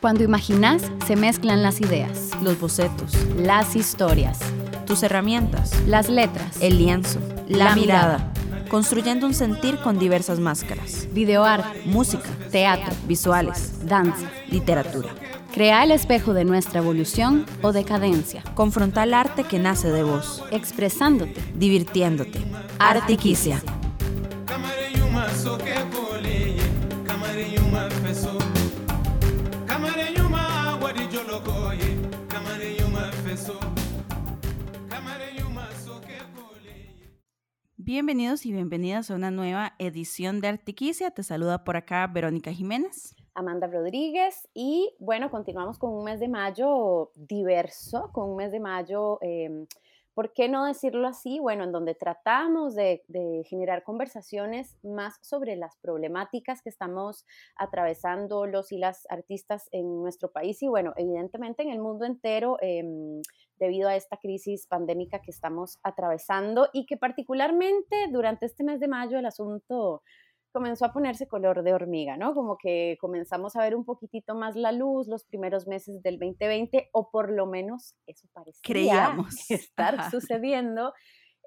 Cuando imaginas, se mezclan las ideas, los bocetos, las historias, tus herramientas, las letras, el lienzo, la, mirada, construyendo un sentir con diversas máscaras. Videoarte, música, teatro, visuales, danza, literatura. Crea el espejo de nuestra evolución o decadencia. Confronta el arte que nace de vos. Expresándote. Divirtiéndote. Artiquicia. Bienvenidos y bienvenidas a una nueva edición de Artiquicia. Te saluda por acá Verónica Jiménez. Amanda Rodríguez y bueno, continuamos con un mes de mayo diverso, con un mes de mayo, em, ¿por qué no decirlo así? Bueno, en donde tratamos de, generar conversaciones más sobre las problemáticas que estamos atravesando los y las artistas en nuestro país y bueno, evidentemente en el mundo entero. Em, debido a esta crisis pandémica que estamos atravesando y que particularmente durante este mes de mayo el asunto comenzó a ponerse color de hormiga, ¿no? Como que comenzamos a ver un poquitito más la luz los primeros meses del 2020, o por lo menos eso parecía Creíamos. estar sucediendo.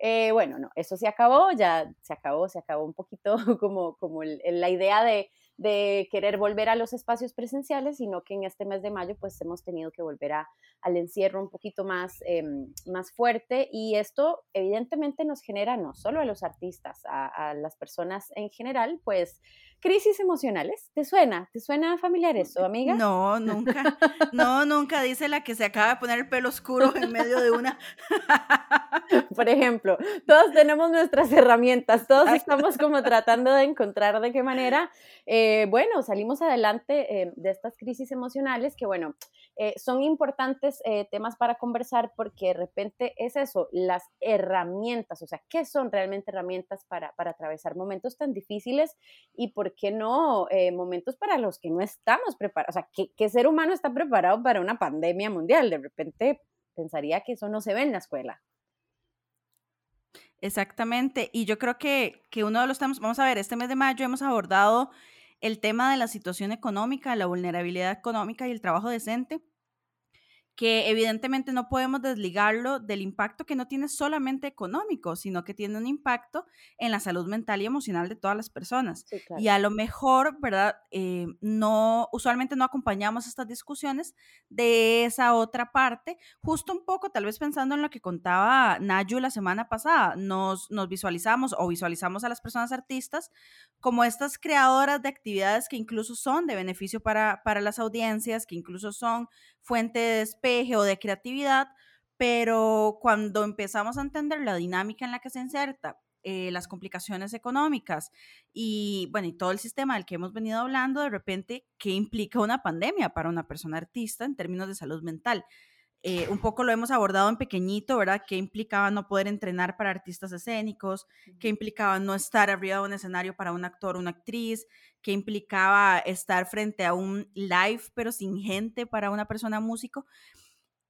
Eh, bueno, no, eso se acabó, ya se acabó, se acabó un poquito como, como la idea de de querer volver a los espacios presenciales, sino que en este mes de mayo pues hemos tenido que volver a, al encierro un poquito más, em, más fuerte y esto evidentemente nos genera no solo a los artistas, a, a, las personas en general, pues crisis emocionales. ¿Te suena? ¿Te suena familiar eso, amiga? No, nunca. No, nunca dice la que se acaba de poner el pelo oscuro en medio de una. Por ejemplo, todos tenemos nuestras herramientas, todos estamos como tratando de encontrar de qué manera, eh, bueno, salimos adelante eh, de estas crisis emocionales que, bueno, eh, son importantes temas para conversar porque de repente es eso, las herramientas, o sea, ¿qué son realmente herramientas para, para atravesar momentos tan difíciles y por qué no momentos para los que no estamos preparados? O sea, ¿qué, ¿qué ser humano está preparado para una pandemia mundial? De repente pensaría que eso no se ve en la escuela. Exactamente, y yo creo que, que uno de los temas, vamos a ver, este mes de mayo hemos abordado el tema de la situación económica, la vulnerabilidad económica y el trabajo decente que evidentemente no podemos desligarlo del impacto que no tiene solamente económico, sino que tiene un impacto en la salud mental y emocional de todas las personas. Y a lo mejor, ¿verdad? Eh, no, usualmente no acompañamos estas discusiones de esa otra parte, justo un poco, tal vez pensando en lo que contaba Nayu la semana pasada, nos, nos visualizamos o visualizamos a las personas artistas como estas creadoras de actividades que incluso son de beneficio para, para las audiencias, que incluso son fuente de despeje o de creatividad, pero cuando empezamos a entender la dinámica en la que se inserta, eh, las complicaciones económicas y, bueno, y todo el sistema del que hemos venido hablando, de repente, ¿qué implica una pandemia para una persona artista en términos de salud mental? Eh, un poco lo hemos abordado en pequeñito, ¿verdad? ¿Qué implicaba no poder entrenar para artistas escénicos? ¿Qué implicaba no estar arriba de un escenario para un actor o una actriz? ¿Qué implicaba estar frente a un live pero sin gente para una persona músico?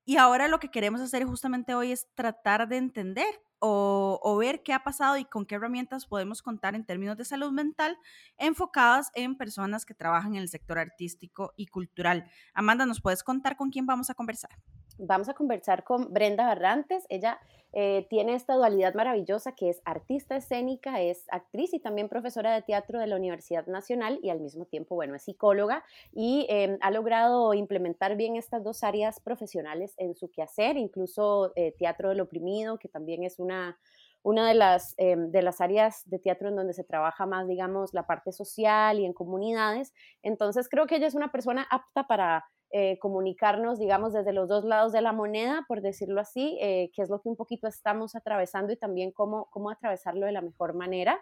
Y ahora lo que queremos hacer justamente hoy es tratar de entender o, o, ver qué ha pasado y con qué herramientas podemos contar en términos de salud mental enfocadas en personas que trabajan en el sector artístico y cultural. Amanda, ¿nos puedes contar con quién vamos a conversar? Vamos a conversar con Brenda Barrantes. Ella eh, tiene esta dualidad maravillosa que es artista escénica, es actriz y también profesora de teatro de la Universidad Nacional y al mismo tiempo, bueno, es psicóloga y em, ha logrado implementar bien estas dos áreas profesionales en su quehacer, incluso eh, teatro del oprimido, que también es una, una de las, em, de las áreas de teatro en donde se trabaja más, digamos, la parte social y en comunidades. Entonces creo que ella es una persona apta para eh, comunicarnos, digamos, desde los dos lados de la moneda, por decirlo así, eh, qué es lo que un poquito estamos atravesando y también cómo, cómo atravesarlo de la mejor manera.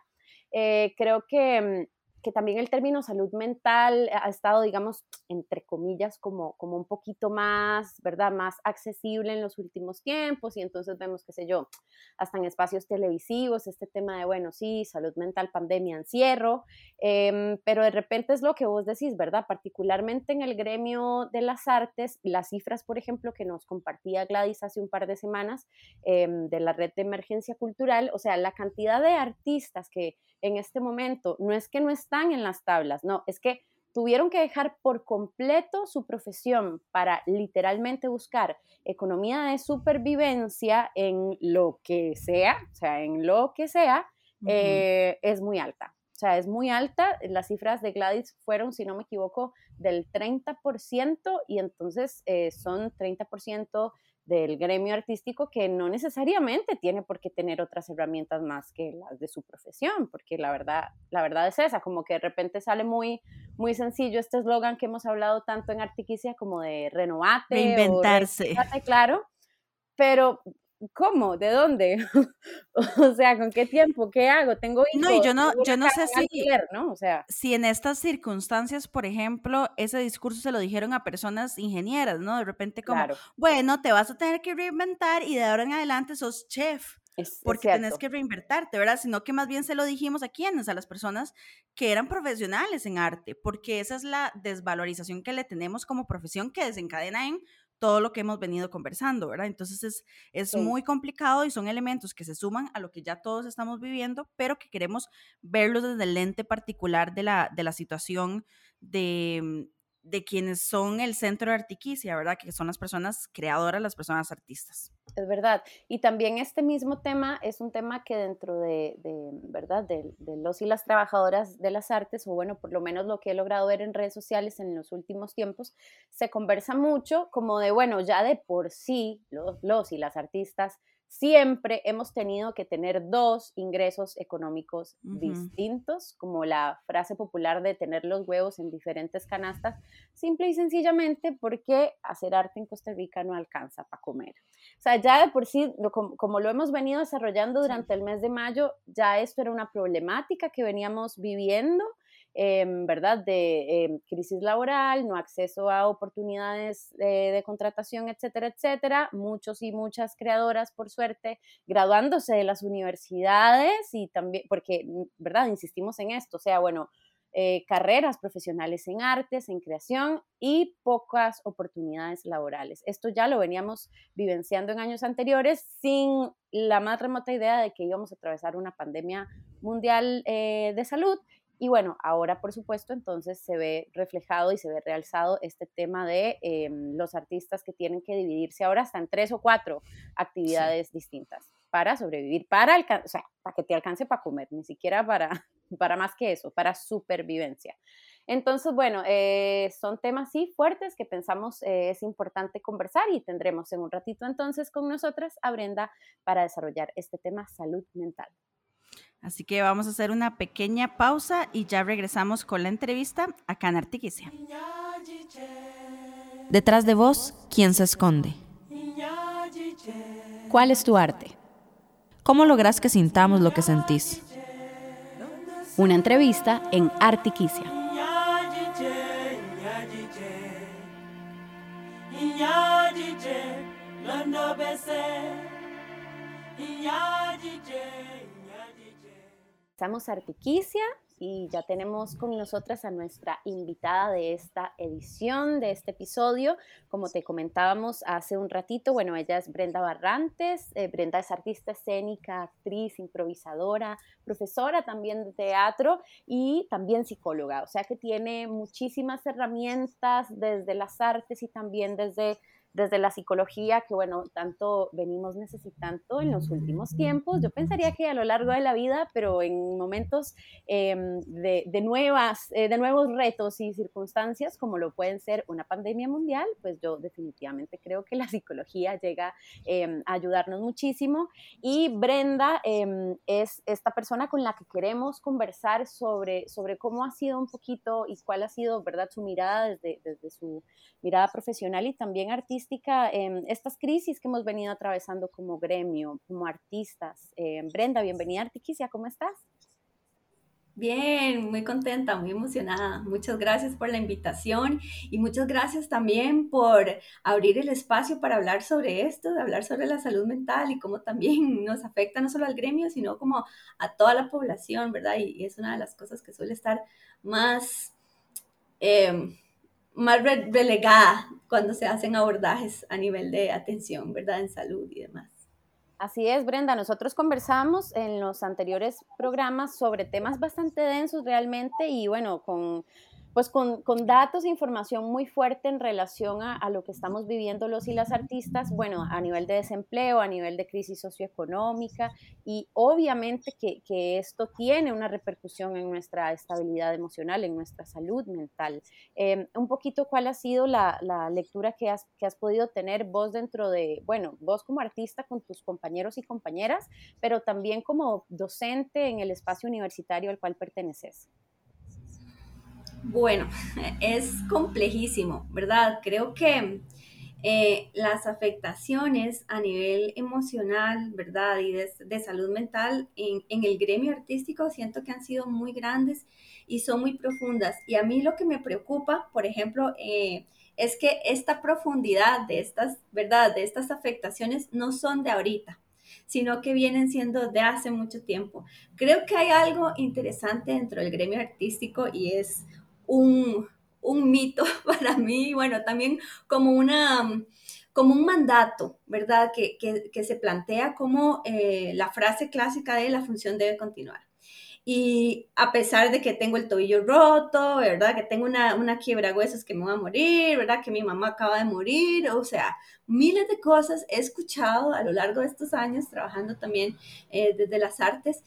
Eh, creo que mm, que también el término salud mental ha estado, digamos, entre comillas, como, como un poquito más, ¿verdad? Más accesible en los últimos tiempos y entonces vemos, qué sé yo, hasta en espacios televisivos, este tema de, bueno, sí, salud mental, pandemia, encierro, em, pero de repente es lo que vos decís, ¿verdad? Particularmente en el gremio de las artes, las cifras, por ejemplo, que nos compartía Gladys hace un par de semanas em, de la red de emergencia cultural, o sea, la cantidad de artistas que en este momento no es que no están en las tablas, no, es que tuvieron que dejar por completo su profesión para literalmente buscar economía de supervivencia en lo que sea, o sea, en lo que sea, eh, es muy alta. O sea, es muy alta. Las cifras de Gladys fueron, si no me equivoco, del 30% y entonces eh, son 30% del gremio artístico que no necesariamente tiene por qué tener otras herramientas más que las de su profesión, porque la verdad, la verdad es esa, como que de repente sale muy, muy sencillo este eslogan que hemos hablado tanto en Artiquicia como de renovate. Reinventarse. claro, pero ¿cómo? ¿De dónde? o sea, ¿con qué tiempo? ¿Qué hago? Tengo hijos. No, y yo no, yo no sé si, ¿no? O sea, si en estas circunstancias, por ejemplo, ese discurso se lo dijeron a personas ingenieras, ¿no? De repente como, bueno, te vas a tener que reinventar y de ahora en adelante sos chef. porque tenés que reinvertirte, ¿verdad? Sino que más bien se lo dijimos a quienes, a las personas que eran profesionales en arte, porque esa es la desvalorización que le tenemos como profesión que desencadena en todo lo que hemos venido conversando, ¿verdad? Entonces es, es muy complicado y son elementos que se suman a lo que ya todos estamos viviendo, pero que queremos verlos desde el lente particular de la, de la situación de, de quienes son el centro de Artiquicia, ¿verdad? Que son las personas creadoras, las personas artistas. Es verdad. Y también este mismo tema es un tema que dentro de, ¿verdad? De, de, los y las trabajadoras de las artes, o bueno, por lo menos lo que he logrado ver en redes sociales en los últimos tiempos, se conversa mucho como de, bueno, ya de por sí los, los y las artistas siempre hemos tenido que tener dos ingresos económicos distintos, como la frase popular de tener los huevos en diferentes canastas, simple y sencillamente porque hacer arte en Costa Rica no alcanza para comer. O sea, ya de por sí, como, lo hemos venido desarrollando durante el mes de mayo, ya esto era una problemática que veníamos viviendo Em, ¿verdad? De em, crisis laboral, no acceso a oportunidades de contratación, etcétera, etcétera. Muchos y muchas creadoras, por suerte, graduándose de las universidades y también, porque, mm, ¿verdad? Insistimos en esto, o sea, bueno, eh, carreras profesionales en artes, en creación y pocas oportunidades laborales. Esto ya lo veníamos vivenciando en años anteriores sin la más remota idea de que íbamos a atravesar una pandemia mundial eh, de salud y bueno, ahora por supuesto entonces se ve reflejado y se ve realzado este tema de em, los artistas que tienen que dividirse ahora hasta en tres o cuatro actividades distintas para sobrevivir, para, o sea, para que te alcance para comer, ni siquiera para, para más que eso, para supervivencia. Entonces, bueno, eh, son temas sí fuertes que pensamos eh, es importante conversar y tendremos en un ratito entonces con nosotras a Brenda para desarrollar este tema salud mental. Así que vamos a hacer una pequeña pausa y ya regresamos con la entrevista acá en Artiquicia. Detrás de vos, ¿quién se esconde? ¿Cuál es tu arte? ¿Cómo logras que sintamos lo que sentís? Una entrevista en Artiquicia. Estamos Artiquicia y ya tenemos con nosotras a nuestra invitada de esta edición, de este episodio. Como te comentábamos hace un ratito, bueno, ella es Brenda Barrantes. Eh, Brenda es artista escénica, actriz, improvisadora, profesora también de teatro y también psicóloga. O sea que tiene muchísimas herramientas desde las artes y también desde desde la psicología que, bueno, tanto venimos necesitando en los últimos tiempos. Yo pensaría que a lo largo de la vida, pero en momentos em, de, nuevas, eh, de nuevos retos y circunstancias, como lo pueden ser una pandemia mundial, pues yo definitivamente creo que la psicología llega em, a ayudarnos muchísimo. Y Brenda em, es esta persona con la que queremos conversar sobre, sobre cómo ha sido un poquito y cuál ha sido, ¿verdad?, su mirada desde, desde su mirada profesional y también artística en estas crisis que hemos venido atravesando como gremio, como artistas. Eh, Brenda, bienvenida a ¿cómo estás? Bien, muy contenta, muy emocionada. Muchas gracias por la invitación y muchas gracias también por abrir el espacio para hablar sobre esto, de hablar sobre la salud mental y cómo también nos afecta no solo al gremio, sino como a toda la población, ¿verdad? Y, es una de las cosas que suele estar más... Eh, más relegada cuando se hacen abordajes a nivel de atención, ¿verdad? En salud y demás. Así es, Brenda. Nosotros conversamos en los anteriores programas sobre temas bastante densos realmente y bueno, con pues con, datos e información muy fuerte en relación a, lo que estamos viviendo los y las artistas, bueno, a nivel de desempleo, a nivel de crisis socioeconómica y obviamente que, esto tiene una repercusión en nuestra estabilidad emocional, en nuestra salud mental. Em, un poquito cuál ha sido la, lectura que has, que has podido tener vos dentro de, bueno, vos como artista con tus compañeros y compañeras, pero también como docente en el espacio universitario al cual perteneces. Bueno, es complejísimo, ¿verdad? Creo que eh, las afectaciones a nivel emocional, ¿verdad? Y de, salud mental en, el gremio artístico siento que han sido muy grandes y son muy profundas. Y a mí lo que me preocupa, por ejemplo, eh, es que esta profundidad de estas, ¿verdad? De estas afectaciones no son de ahorita sino que vienen siendo de hace mucho tiempo. Creo que hay algo interesante dentro del gremio artístico y es un, mito para mí, bueno, también como una como un mandato, ¿verdad? Que, se plantea como eh, la frase clásica de la función debe continuar. Y a pesar de que tengo el tobillo roto, ¿verdad? Que tengo una, una quiebra huesos que me va a morir, ¿verdad? Que mi mamá acaba de morir, o sea, miles de cosas he escuchado a lo largo de estos años trabajando también eh, desde las artes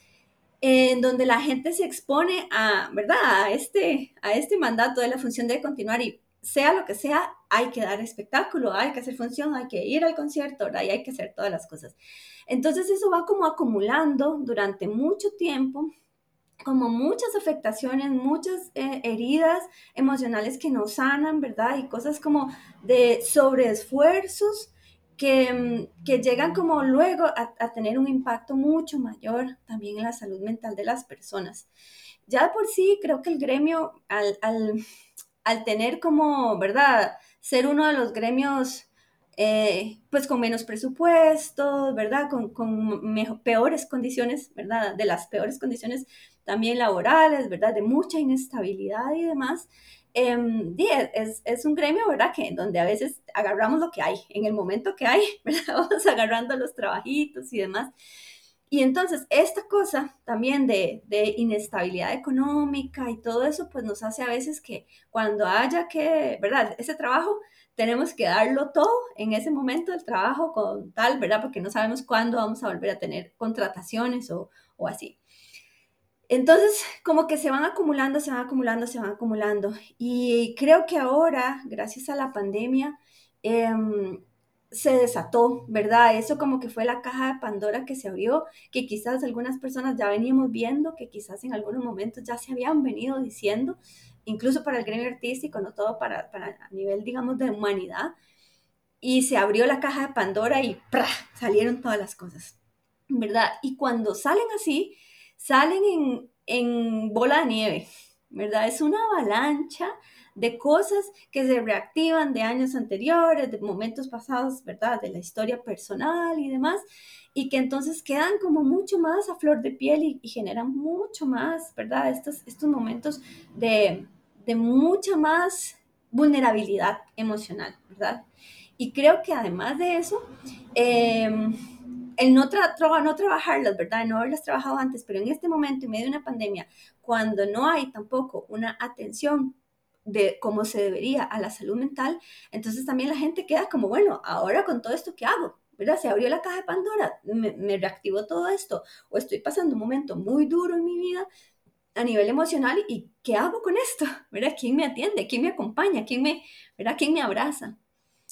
en donde la gente se expone a, ¿verdad? A este, a este mandato de la función de continuar y sea lo que sea, hay que dar espectáculo, hay que hacer función, hay que ir al concierto, ¿verdad? Y hay que hacer todas las cosas. Entonces eso va como acumulando durante mucho tiempo, como muchas afectaciones, muchas eh, heridas emocionales que no sanan, ¿verdad? Y cosas como de sobreesfuerzos Mm, que, llegan como luego a, tener un impacto mucho mayor también en la salud mental de las personas. Ya por sí creo que el gremio, al, al, tener como, ¿verdad? Ser uno de los gremios eh, pues con menos presupuesto, ¿verdad? Con, con peores condiciones, ¿verdad? De las peores condiciones también laborales, ¿verdad? De mucha inestabilidad y demás. Em, es, es, un gremio, ¿verdad? Que donde a veces agarramos lo que hay, en el momento que hay, ¿verdad? Vamos agarrando los trabajitos y demás. Y entonces esta cosa también de, de, inestabilidad económica y todo eso, pues nos hace a veces que cuando haya que, ¿verdad? Ese trabajo, tenemos que darlo todo en ese momento del trabajo con tal, ¿verdad? Porque no sabemos cuándo vamos a volver a tener contrataciones o, o así. Entonces, como que se van acumulando, se van acumulando, se van acumulando. Y creo que ahora, gracias a la pandemia, em, se desató, ¿verdad? Eso como que fue la caja de Pandora que se abrió, que quizás algunas personas ya veníamos viendo, que quizás en algunos momentos ya se habían venido diciendo, incluso para el gremio artístico, no todo para, para a nivel, digamos, de humanidad. Y se abrió la caja de Pandora y salieron todas las cosas, ¿verdad? Y cuando salen así, salen en, en bola de nieve, ¿verdad? Es una avalancha de cosas que se reactivan de años anteriores, de momentos pasados, ¿verdad? De la historia personal y demás, y que entonces quedan como mucho más a flor de piel y, generan mucho más, ¿verdad? Estos, estos momentos de, de mucha más vulnerabilidad emocional, ¿verdad? Y creo que además de eso, eh, el no, no trabajarlas, ¿verdad? No haberlas trabajado antes, pero en este momento, en medio de una pandemia, cuando no hay tampoco una atención de cómo se debería a la salud mental, entonces también la gente queda como, bueno, ahora con todo esto, ¿qué hago? ¿verdad? Se abrió la caja de Pandora, me, me, reactivó todo esto, o estoy pasando un momento muy duro en mi vida a nivel emocional y ¿qué hago con esto? ¿verdad? ¿Quién me atiende? ¿Quién me acompaña? ¿Quién me, ¿verdad? ¿Quién me abraza?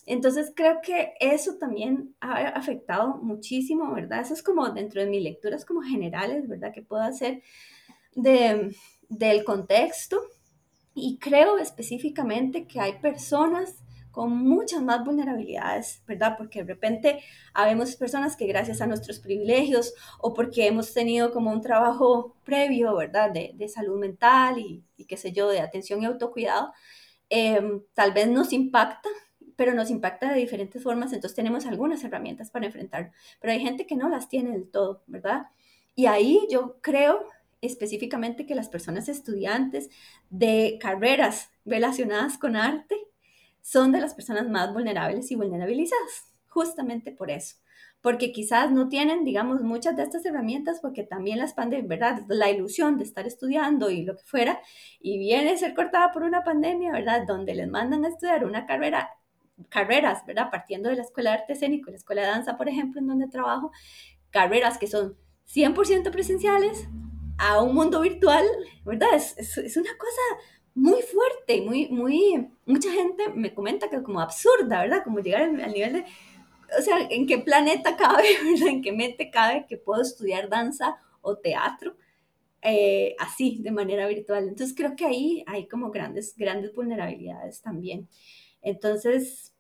Entonces creo que eso también ha afectado muchísimo, ¿verdad? Eso es como dentro de mis lecturas como generales, ¿verdad? Que puedo hacer de, del contexto. Y creo específicamente que hay personas con muchas más vulnerabilidades, ¿verdad? Porque de repente habemos personas que gracias a nuestros privilegios o porque hemos tenido como un trabajo previo, ¿verdad? De, de salud mental y, y, qué sé yo, de atención y autocuidado, eh, tal vez nos impacta pero nos impacta de diferentes formas, entonces tenemos algunas herramientas para enfrentar, pero hay gente que no las tiene del todo, ¿verdad? Y ahí yo creo específicamente que las personas estudiantes de carreras relacionadas con arte son de las personas más vulnerables y vulnerabilizadas, justamente por eso, porque quizás no tienen, digamos, muchas de estas herramientas porque también las pandemias, ¿verdad? La ilusión de estar estudiando y lo que fuera, y viene a ser cortada por una pandemia, ¿verdad? Donde les mandan a estudiar una carrera carreras, ¿verdad? Partiendo de la Escuela de Arte Escénico, la Escuela de Danza, por ejemplo, en donde trabajo, carreras que son 100% presenciales a un mundo virtual, ¿verdad? Es, es, una cosa muy fuerte, muy, muy, mucha gente me comenta que como absurda, ¿verdad? Como llegar al, nivel de, o sea, ¿en qué planeta cabe, ¿verdad? ¿En qué mente cabe que puedo estudiar danza o teatro? Eh, así, de manera virtual. Entonces creo que ahí hay como grandes, grandes vulnerabilidades también. Entonces,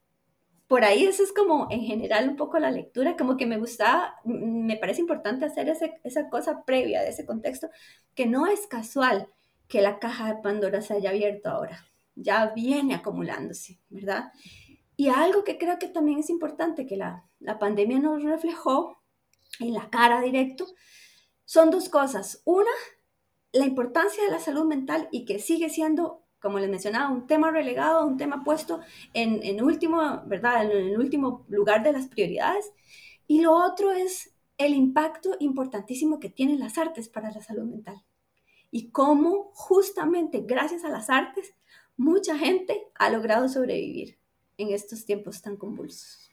por ahí eso es como en general un poco la lectura, como que me gusta, me parece importante hacer esa cosa previa de ese contexto, que no es casual que la caja de Pandora se haya abierto ahora, ya viene acumulándose, ¿verdad? Y algo que creo que también es importante que la, la pandemia nos reflejó en la cara directo, son dos cosas. Una, la importancia de la salud mental y que sigue siendo como les mencionaba, un tema relegado, un tema puesto en, en último, ¿verdad? En el último lugar de las prioridades. Y lo otro es el impacto importantísimo que tienen las artes para la salud mental. Y cómo justamente gracias a las artes mucha gente ha logrado sobrevivir en estos tiempos tan convulsos.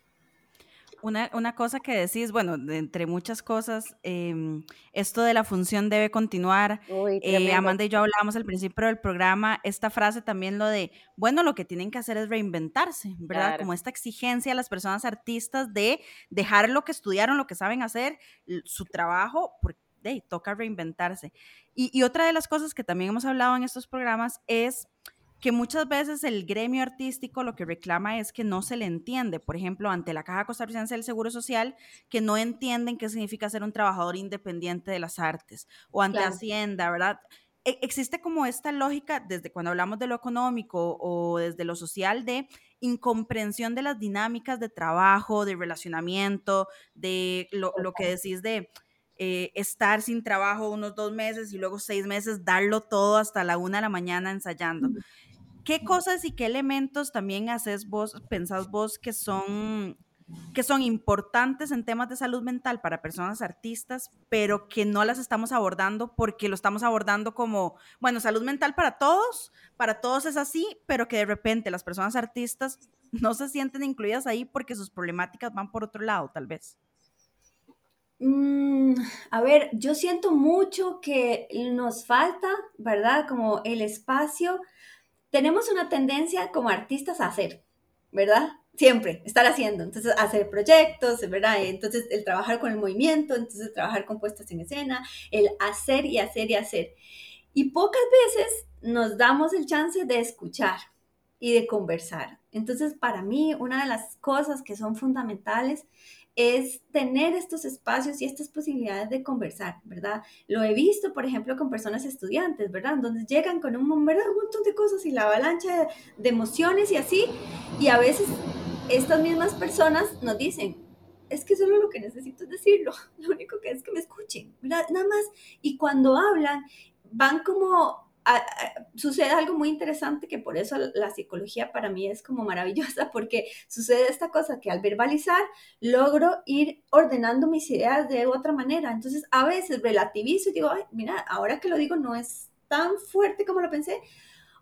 Una, cosa que decís, bueno, entre muchas cosas, em, esto de la función debe continuar. Eh, Amanda y yo hablábamos al principio del programa, esta frase también lo de, bueno, lo que tienen que hacer es reinventarse, ¿verdad? Como esta exigencia a las personas artistas de dejar lo que estudiaron, lo que saben hacer, su trabajo, porque toca reinventarse. Y, y otra de las cosas que también hemos hablado en estos programas es que muchas veces el gremio artístico lo que reclama es que no se le entiende, por ejemplo, ante la Caja Costarricense del Seguro Social, que no entienden qué significa ser un trabajador independiente de las artes, o ante Hacienda, ¿verdad? E, existe como esta lógica, desde cuando hablamos de lo económico o desde lo social, de incomprensión de las dinámicas de trabajo, de relacionamiento, de lo, que decís de... Eh, estar sin trabajo unos dos meses y luego seis meses, darlo todo hasta la una de la mañana ensayando. ¿Qué cosas y qué elementos también haces vos, pensás vos que son, que son importantes en temas de salud mental para personas artistas, pero que no las estamos abordando porque lo estamos abordando como, bueno, salud mental para todos, para todos es así, pero que de repente las personas artistas no se sienten incluidas ahí porque sus problemáticas van por otro lado, tal vez? Mm, a ver, yo siento mucho que nos falta, ¿verdad? Como el espacio tenemos una tendencia como artistas a hacer, ¿verdad? Siempre, estar haciendo, entonces hacer proyectos, ¿verdad? Entonces el trabajar con el movimiento, entonces trabajar con puestas en escena, el hacer y hacer y hacer. Y pocas veces nos damos el chance de escuchar y de conversar. Entonces, para mí, una de las cosas que son fundamentales es tener estos espacios y estas posibilidades de conversar, ¿verdad? Lo he visto, por ejemplo, con personas estudiantes, ¿verdad? Donde llegan con un, montón de cosas y la avalancha de, emociones y así, y a veces estas mismas personas nos dicen, es que solo lo que necesito es decirlo, lo único que es que me escuchen. Nada más, y cuando hablan, van como sucede algo muy interesante que por eso la psicología para mí es como maravillosa, porque sucede esta cosa que al verbalizar logro ir ordenando mis ideas de otra manera. Entonces a veces relativizo y digo, Ay, mira, ahora que lo digo no es tan fuerte como lo pensé,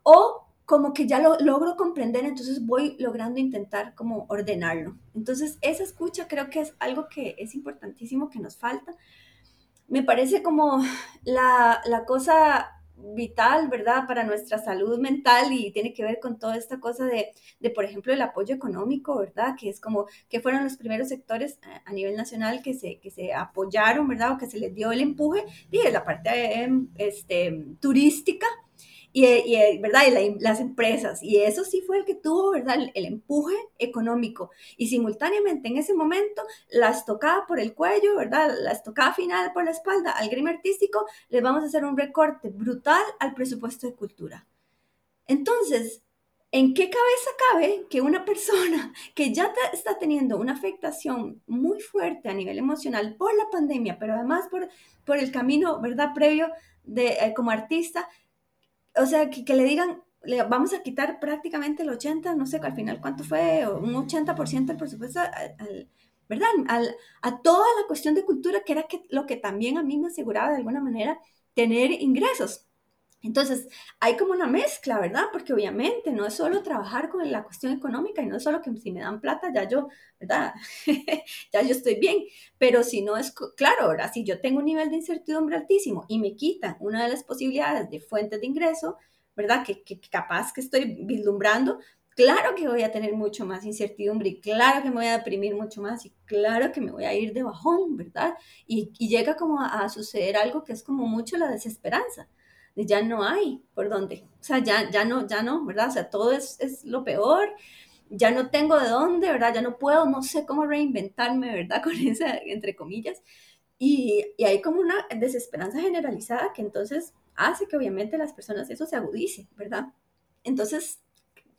o como que ya lo logro comprender, entonces voy logrando intentar como ordenarlo. Entonces esa escucha creo que es algo que es importantísimo que nos falta. Me parece como la, la cosa vital, ¿verdad?, para nuestra salud mental y tiene que ver con toda esta cosa de, de, por ejemplo, el apoyo económico, ¿verdad?, que es como que fueron los primeros sectores a, nivel nacional que se, que se apoyaron, ¿verdad?, o que se les dio el empuje, y la parte em, este, turística, y, ¿verdad? Las empresas. Y eso sí fue el que tuvo, ¿verdad? El, empuje económico. Y simultáneamente en ese momento las tocaba por el cuello, ¿verdad? Las tocaba final por la espalda al gremio artístico, les vamos a hacer un recorte brutal al presupuesto de cultura. Entonces, ¿en qué cabeza cabe que una persona que ya está teniendo una afectación muy fuerte a nivel emocional por la pandemia, pero además por, por el camino, ¿verdad? Previo de, eh, como artista, o sea, que, le digan, le vamos a quitar prácticamente el 80, no sé al final cuánto fue, un 80% del presupuesto, al, ¿verdad? a toda la cuestión de cultura, que era que, lo que también a mí me aseguraba de alguna manera tener ingresos. Entonces, hay como una mezcla, ¿verdad? Porque obviamente no es solo trabajar con la cuestión económica y no es solo que si me dan plata ya yo, ¿verdad? ya yo estoy bien, pero si no es, claro, ahora si yo tengo un nivel de incertidumbre altísimo y me quitan una de las posibilidades de fuentes de ingreso, ¿verdad? Que, capaz que estoy vislumbrando, claro que voy a tener mucho más incertidumbre y claro que me voy a deprimir mucho más y claro que me voy a ir de bajón, ¿verdad? Y, llega como a, suceder algo que es como mucho la desesperanza, ya no hay por dónde, o sea, ya, ya no, ya no, ¿verdad? O sea, todo es, es lo peor, ya no tengo de dónde, ¿verdad? Ya no puedo, no sé cómo reinventarme, ¿verdad? Con esa, entre comillas. Y, y hay como una desesperanza generalizada que entonces hace que obviamente las personas eso se agudice, ¿verdad? Entonces,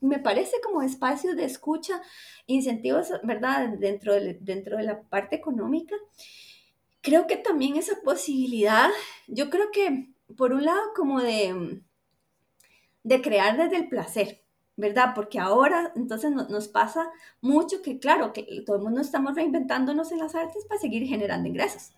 me parece como espacios de escucha, incentivos, ¿verdad? Dentro de, dentro de la parte económica. Creo que también esa posibilidad, yo creo que por un lado como de, de crear desde el placer, ¿verdad? Porque ahora entonces nos pasa mucho que, claro, que todo el mundo estamos reinventándonos en las artes para seguir generando ingresos.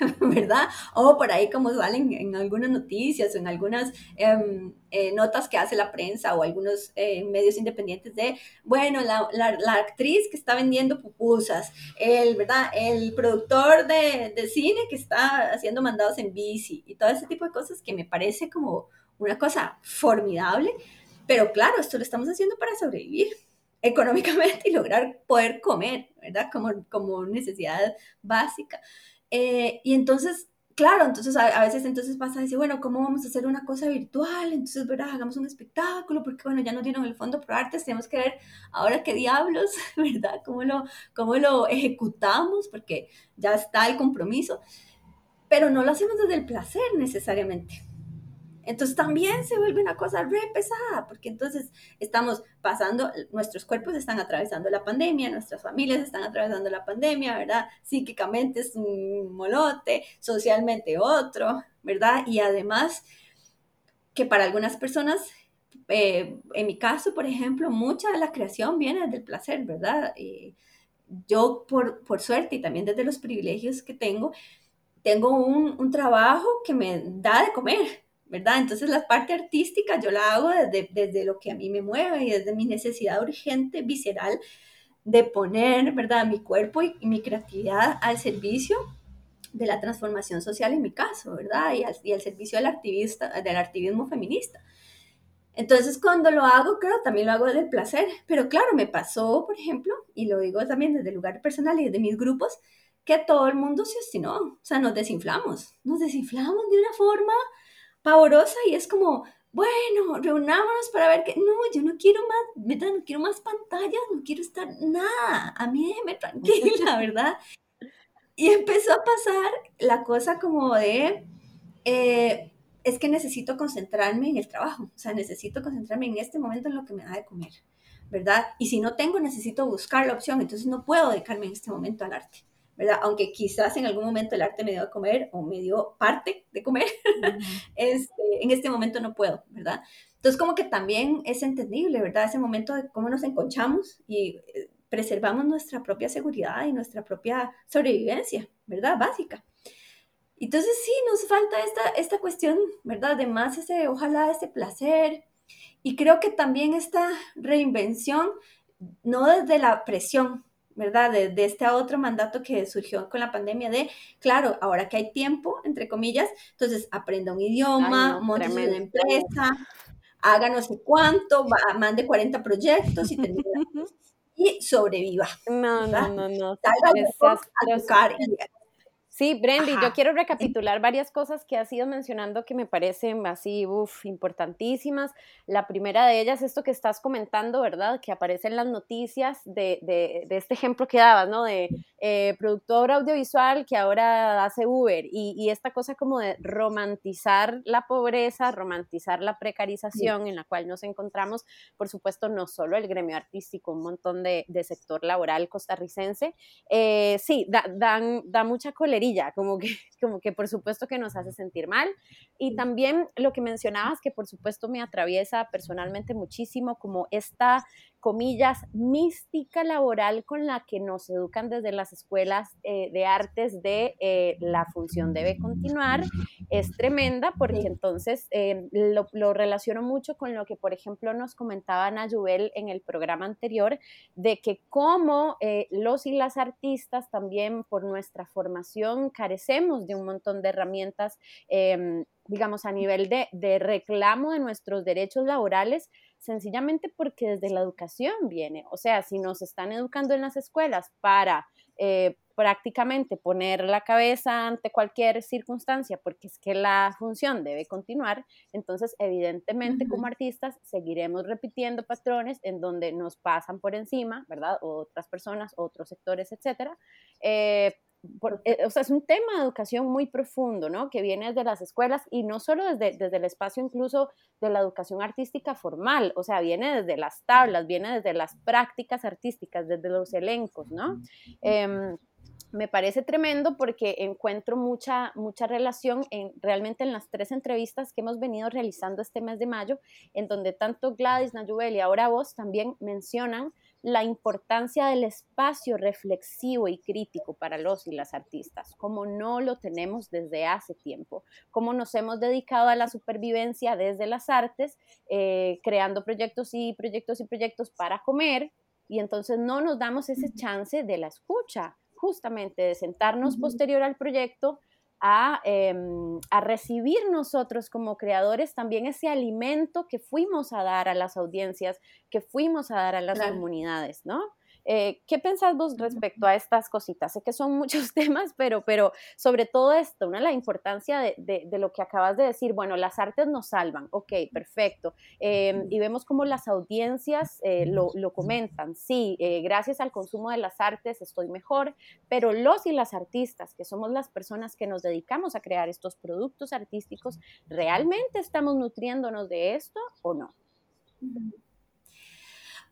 ¿verdad? O por ahí como salen en algunas noticias o en algunas em, eh, notas que hace la prensa o algunos eh, medios independientes de, bueno, la, la, actriz que está vendiendo pupusas, el, ¿verdad? El productor de, de, cine que está haciendo mandados en bici y todo ese tipo de cosas que me parece como una cosa formidable, pero claro, esto lo estamos haciendo para sobrevivir económicamente y lograr poder comer, ¿verdad? Como, como necesidad básica. Eh, y entonces, claro, entonces a, veces entonces pasa a decir, bueno, ¿cómo vamos a hacer una cosa virtual? Entonces, ¿verdad? Hagamos un espectáculo, porque bueno, ya nos dieron el fondo pro artes, tenemos que ver ahora qué diablos, ¿verdad? ¿Cómo lo, cómo lo ejecutamos? Porque ya está el compromiso, pero no lo hacemos desde el placer necesariamente. Entonces también se vuelve una cosa re pesada, porque entonces estamos pasando, nuestros cuerpos están atravesando la pandemia, nuestras familias están atravesando la pandemia, ¿verdad? Psíquicamente es un molote, socialmente otro, ¿verdad? Y además que para algunas personas, eh, en mi caso, por ejemplo, mucha de la creación viene del placer, ¿verdad? yo, por, por suerte y también desde los privilegios que tengo, tengo un, un trabajo que me da de comer, ¿verdad? Entonces la parte artística yo la hago desde, desde lo que a mí me mueve y desde mi necesidad urgente, visceral, de poner, ¿verdad?, mi cuerpo y, mi creatividad al servicio de la transformación social en mi caso, ¿verdad? Y al, y al servicio del, activista, del activismo feminista. Entonces, cuando lo hago, claro, también lo hago desde el placer, pero claro, me pasó, por ejemplo, y lo digo también desde el lugar personal y desde mis grupos, que todo el mundo se obstinó, o sea, nos desinflamos, nos desinflamos de una forma pavorosa y es como, bueno, reunámonos para ver que, no, yo no quiero más, ¿verdad? No quiero más pantallas, no quiero estar nada, a mí déjeme tranquila, ¿verdad? Y empezó a pasar la cosa como de, eh, es que necesito concentrarme en el trabajo, o sea, necesito concentrarme en este momento en lo que me da de comer, ¿verdad? Y si no tengo, necesito buscar la opción, entonces no puedo dedicarme en este momento al arte. ¿Verdad? Aunque quizás en algún momento el arte me dio a comer o me dio parte de comer, este, en este momento no puedo, ¿verdad? Entonces como que también es entendible, ¿verdad? Ese momento de cómo nos enconchamos y eh, preservamos nuestra propia seguridad y nuestra propia sobrevivencia, ¿verdad? Básica. Entonces sí, nos falta esta, esta cuestión, ¿verdad? De más ese, ojalá, ese placer. Y creo que también esta reinvención, no desde la presión, ¿verdad? De, este otro mandato que surgió con la pandemia de, claro, ahora que hay tiempo, entre comillas, entonces aprenda un idioma, monte una empresa, haga no sé cuánto, mande 40 proyectos y, y sobreviva. No, no, no, no. Salga a tocar y Sí, Brendy, yo quiero recapitular varias cosas que has ido mencionando que me parecen así, uff, importantísimas. La primera de ellas, esto que estás comentando, ¿verdad? Que aparece en las noticias de, de, este ejemplo que dabas, ¿no? De eh, productor audiovisual que ahora hace Uber y, y, esta cosa como de romantizar la pobreza, romantizar la precarización en la cual nos encontramos, por supuesto, no solo el gremio artístico, un montón de, de sector laboral costarricense. Eh, sí, da, dan, da mucha colería como que, como que por supuesto que nos hace sentir mal. Y también lo que mencionabas, que por supuesto me atraviesa personalmente muchísimo, como esta comillas, mística laboral con la que nos educan desde las escuelas eh, de artes de eh, la función debe continuar es tremenda porque entonces eh, lo, lo, relaciono mucho con lo que, por ejemplo, nos comentaba Nayubel en el programa anterior, de que como los y las artistas también por nuestra formación carecemos de un montón de herramientas em, digamos, a nivel de, de, reclamo de nuestros derechos laborales, sencillamente porque desde la educación viene. O sea, si nos están educando en las escuelas para eh, prácticamente poner la cabeza ante cualquier circunstancia, porque es que la función debe continuar, entonces evidentemente como artistas seguiremos repitiendo patrones en donde nos pasan por encima, ¿verdad? Otras personas, otros sectores, etcétera, eh, eh, o sea, es un tema de educación muy profundo, ¿no? Que viene desde las escuelas y no solo desde, desde el espacio incluso de la educación artística formal, o sea, viene desde las tablas, viene desde las prácticas artísticas, desde los elencos, ¿no? Em, me parece tremendo porque encuentro mucha, mucha relación en, realmente en las tres entrevistas que hemos venido realizando este mes de mayo, en donde tanto Gladys, Nayubel y ahora vos también mencionan la importancia del espacio reflexivo y crítico para los y las artistas, como no lo tenemos desde hace tiempo, como nos hemos dedicado a la supervivencia desde las artes, eh, creando proyectos y proyectos y proyectos para comer, y entonces no nos damos ese chance de la escucha, justamente de sentarnos posterior al proyecto, Em, a, recibir nosotros como creadores también ese alimento que fuimos a dar a las audiencias, que fuimos a dar a las comunidades, ¿no? Eh, ¿Qué pensás vos respecto a estas cositas? Sé que son muchos temas, pero, pero sobre todo esto, ¿no? la importancia de, de, lo que acabas de decir, bueno, las artes nos salvan, ok, perfecto. Em, y vemos como las audiencias eh, lo, lo, comentan, sí, eh, gracias al consumo de las artes estoy mejor, pero los y las artistas, que somos las personas que nos dedicamos a crear estos productos artísticos, ¿realmente estamos nutriéndonos de esto o no?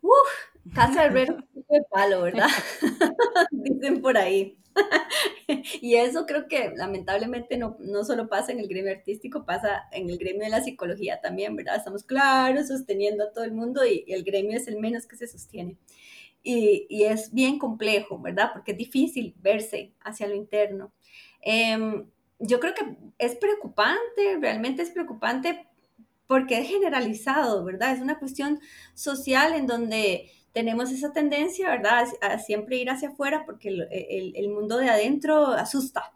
Uf, casa de de palo, ¿verdad? Dicen por ahí. y eso creo que lamentablemente no, no solo pasa en el gremio artístico, pasa en el gremio de la psicología también, ¿verdad? Estamos claros sosteniendo a todo el mundo y, el gremio es el menos que se sostiene. Y, y, es bien complejo, ¿verdad? Porque es difícil verse hacia lo interno. Em, yo creo que es preocupante, realmente es preocupante porque es generalizado, ¿verdad? Es una cuestión social en donde tenemos esa tendencia, ¿verdad? A, siempre ir hacia afuera porque el, mundo de adentro asusta,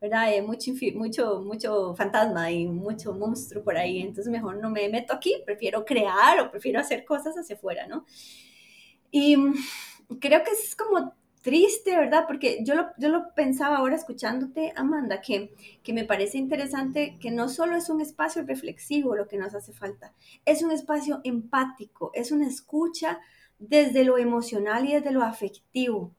¿verdad? Hay mucho, mucho, mucho fantasma y mucho monstruo por ahí, entonces mejor no me meto aquí, prefiero crear o prefiero hacer cosas hacia afuera, ¿no? Y creo que es como triste, ¿verdad? Porque yo lo, yo lo pensaba ahora escuchándote, Amanda, que, que me parece interesante que no solo es un espacio reflexivo lo que nos hace falta, es un espacio empático, es una escucha desde lo emocional y desde lo afectivo.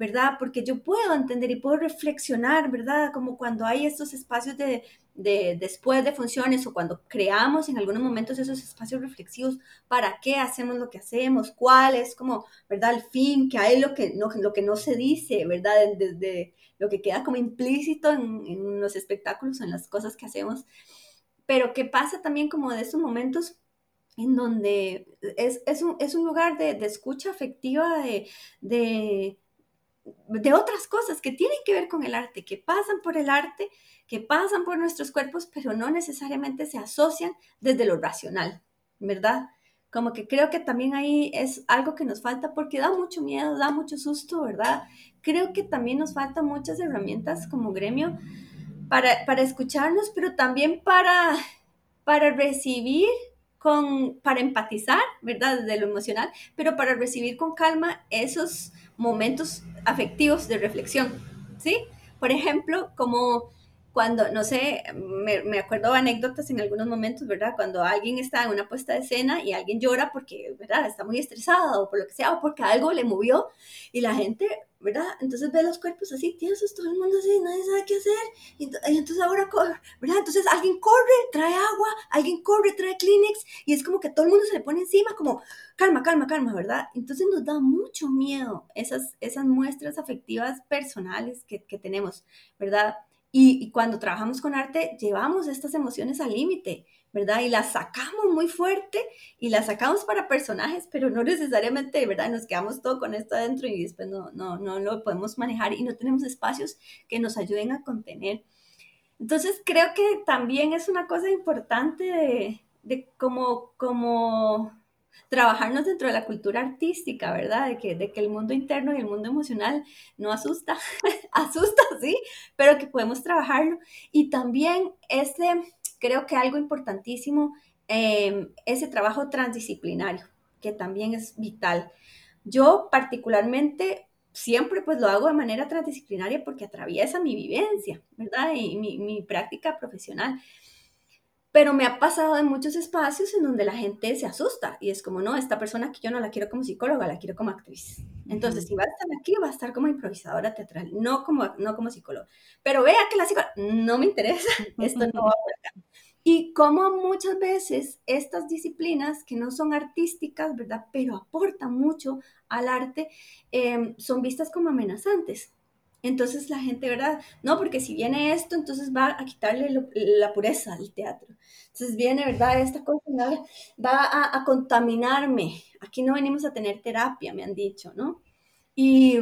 ¿verdad? Porque yo puedo entender y puedo reflexionar, ¿verdad? Como cuando hay estos espacios de, de, después de funciones o cuando creamos en algunos momentos esos espacios reflexivos, ¿para qué hacemos lo que hacemos? ¿Cuál es como, ¿verdad? El fin, que hay lo que no, lo que no se dice, ¿verdad? Desde lo que queda como implícito en, en los espectáculos, en las cosas que hacemos. Pero qué pasa también como de esos momentos en donde es, es, un, es un, lugar de, de escucha afectiva, de, de, de otras cosas que tienen que ver con el arte, que pasan por el arte, que pasan por nuestros cuerpos, pero no necesariamente se asocian desde lo racional, ¿verdad? Como que creo que también ahí es algo que nos falta porque da mucho miedo, da mucho susto, ¿verdad? Creo que también nos faltan muchas herramientas como gremio para, para escucharnos, pero también para, para recibir con, para empatizar, ¿verdad? Desde lo emocional, pero para recibir con calma esos momentos afectivos de reflexión, ¿sí? Por ejemplo, como cuando, no sé, me, me, acuerdo anécdotas en algunos momentos, ¿verdad? Cuando alguien está en una puesta de escena y alguien llora porque, ¿verdad? Está muy estresado o por lo que sea, o porque algo le movió y la gente, ¿verdad? Entonces ve los cuerpos así, tiesos, todo el mundo así, nadie sabe qué hacer. Y, entonces ahora, ¿verdad? Entonces alguien corre, trae agua, alguien corre, trae Kleenex y es como que todo el mundo se le pone encima como, calma, calma, calma, ¿verdad? Entonces nos da mucho miedo esas, esas muestras afectivas personales que, que tenemos, ¿verdad? Y, cuando trabajamos con arte, llevamos estas emociones al límite, ¿verdad? Y la sacamos muy fuerte y la sacamos para personajes, pero no necesariamente, ¿verdad? Nos quedamos todo con esto adentro y después no, no, no lo podemos manejar y no tenemos espacios que nos ayuden a contener. Entonces creo que también es una cosa importante de, de como, como trabajarnos dentro de la cultura artística, ¿verdad? De que, de que el mundo interno y el mundo emocional no asusta, asusta, sí, pero que podemos trabajarlo. Y también este creo que algo importantísimo, eh, ese trabajo transdisciplinario, que también es vital. Yo particularmente siempre pues lo hago de manera transdisciplinaria porque atraviesa mi vivencia, ¿verdad? Y mi, mi práctica profesional. Pero me ha pasado en muchos espacios en donde la gente se asusta y es como, no, esta persona que yo no la quiero como psicóloga, la quiero como actriz. Entonces, si va a estar aquí, va a estar como improvisadora teatral, no como, no como psicóloga. Pero vea que la psicóloga, no me interesa, esto no va por acá. Y como muchas veces estas disciplinas que no son artísticas, ¿verdad? Pero aportan mucho al arte, em, son vistas como amenazantes. Entonces la gente, ¿verdad? No, porque si viene esto, entonces va a quitarle la pureza al teatro. Entonces viene, ¿verdad? Esta cosa va a, a, contaminarme. Aquí no venimos a tener terapia, me han dicho, ¿no? Y,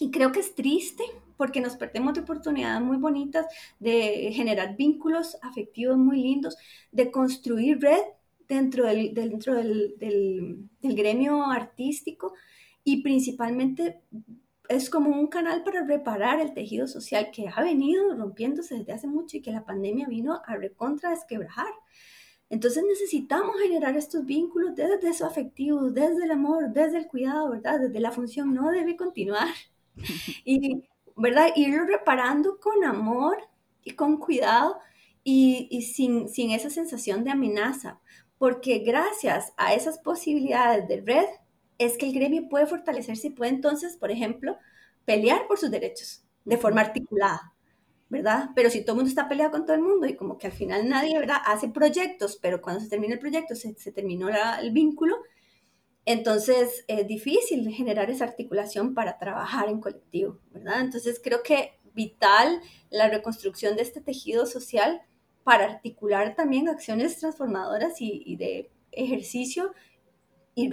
y creo que es triste porque nos perdemos de oportunidades muy bonitas de generar vínculos afectivos muy lindos, de construir red dentro del, dentro del, del, del gremio artístico y principalmente es como un canal para reparar el tejido social que ha venido rompiéndose desde hace mucho y que la pandemia vino a recontra desquebrajar. Entonces necesitamos generar estos vínculos desde eso afectivo, desde el amor, desde el cuidado, ¿verdad? Desde la función, no debe continuar. Y ¿verdad? Irlo reparando con amor y con cuidado y, sin, sin esa sensación de amenaza, porque gracias a esas posibilidades de red es que el gremio puede fortalecerse y puede entonces, por ejemplo, pelear por sus derechos de forma articulada, ¿verdad? Pero si todo el mundo está peleado con todo el mundo y como que al final nadie, ¿verdad? Hace proyectos, pero cuando se termina el proyecto se, se terminó el vínculo, entonces es difícil generar esa articulación para trabajar en colectivo, ¿verdad? Entonces creo que vital la reconstrucción de este tejido social para articular también acciones transformadoras y, de ejercicio y,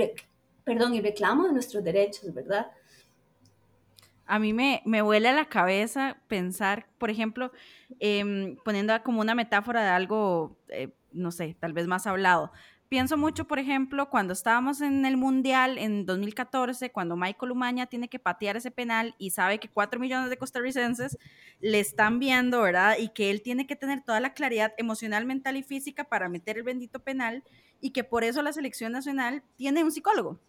perdón, y reclamo de nuestros derechos, ¿verdad? A mí me, me huele a la cabeza pensar, por ejemplo, em, poniendo como una metáfora de algo, eh, no sé, tal vez más hablado, pienso mucho, por ejemplo, cuando estábamos en el Mundial en 2014, cuando Michael Umaña tiene que patear ese penal y sabe que cuatro millones de costarricenses le están viendo, ¿verdad? Y que él tiene que tener toda la claridad emocional, mental y física para meter el bendito penal y que por eso la selección nacional tiene un psicólogo,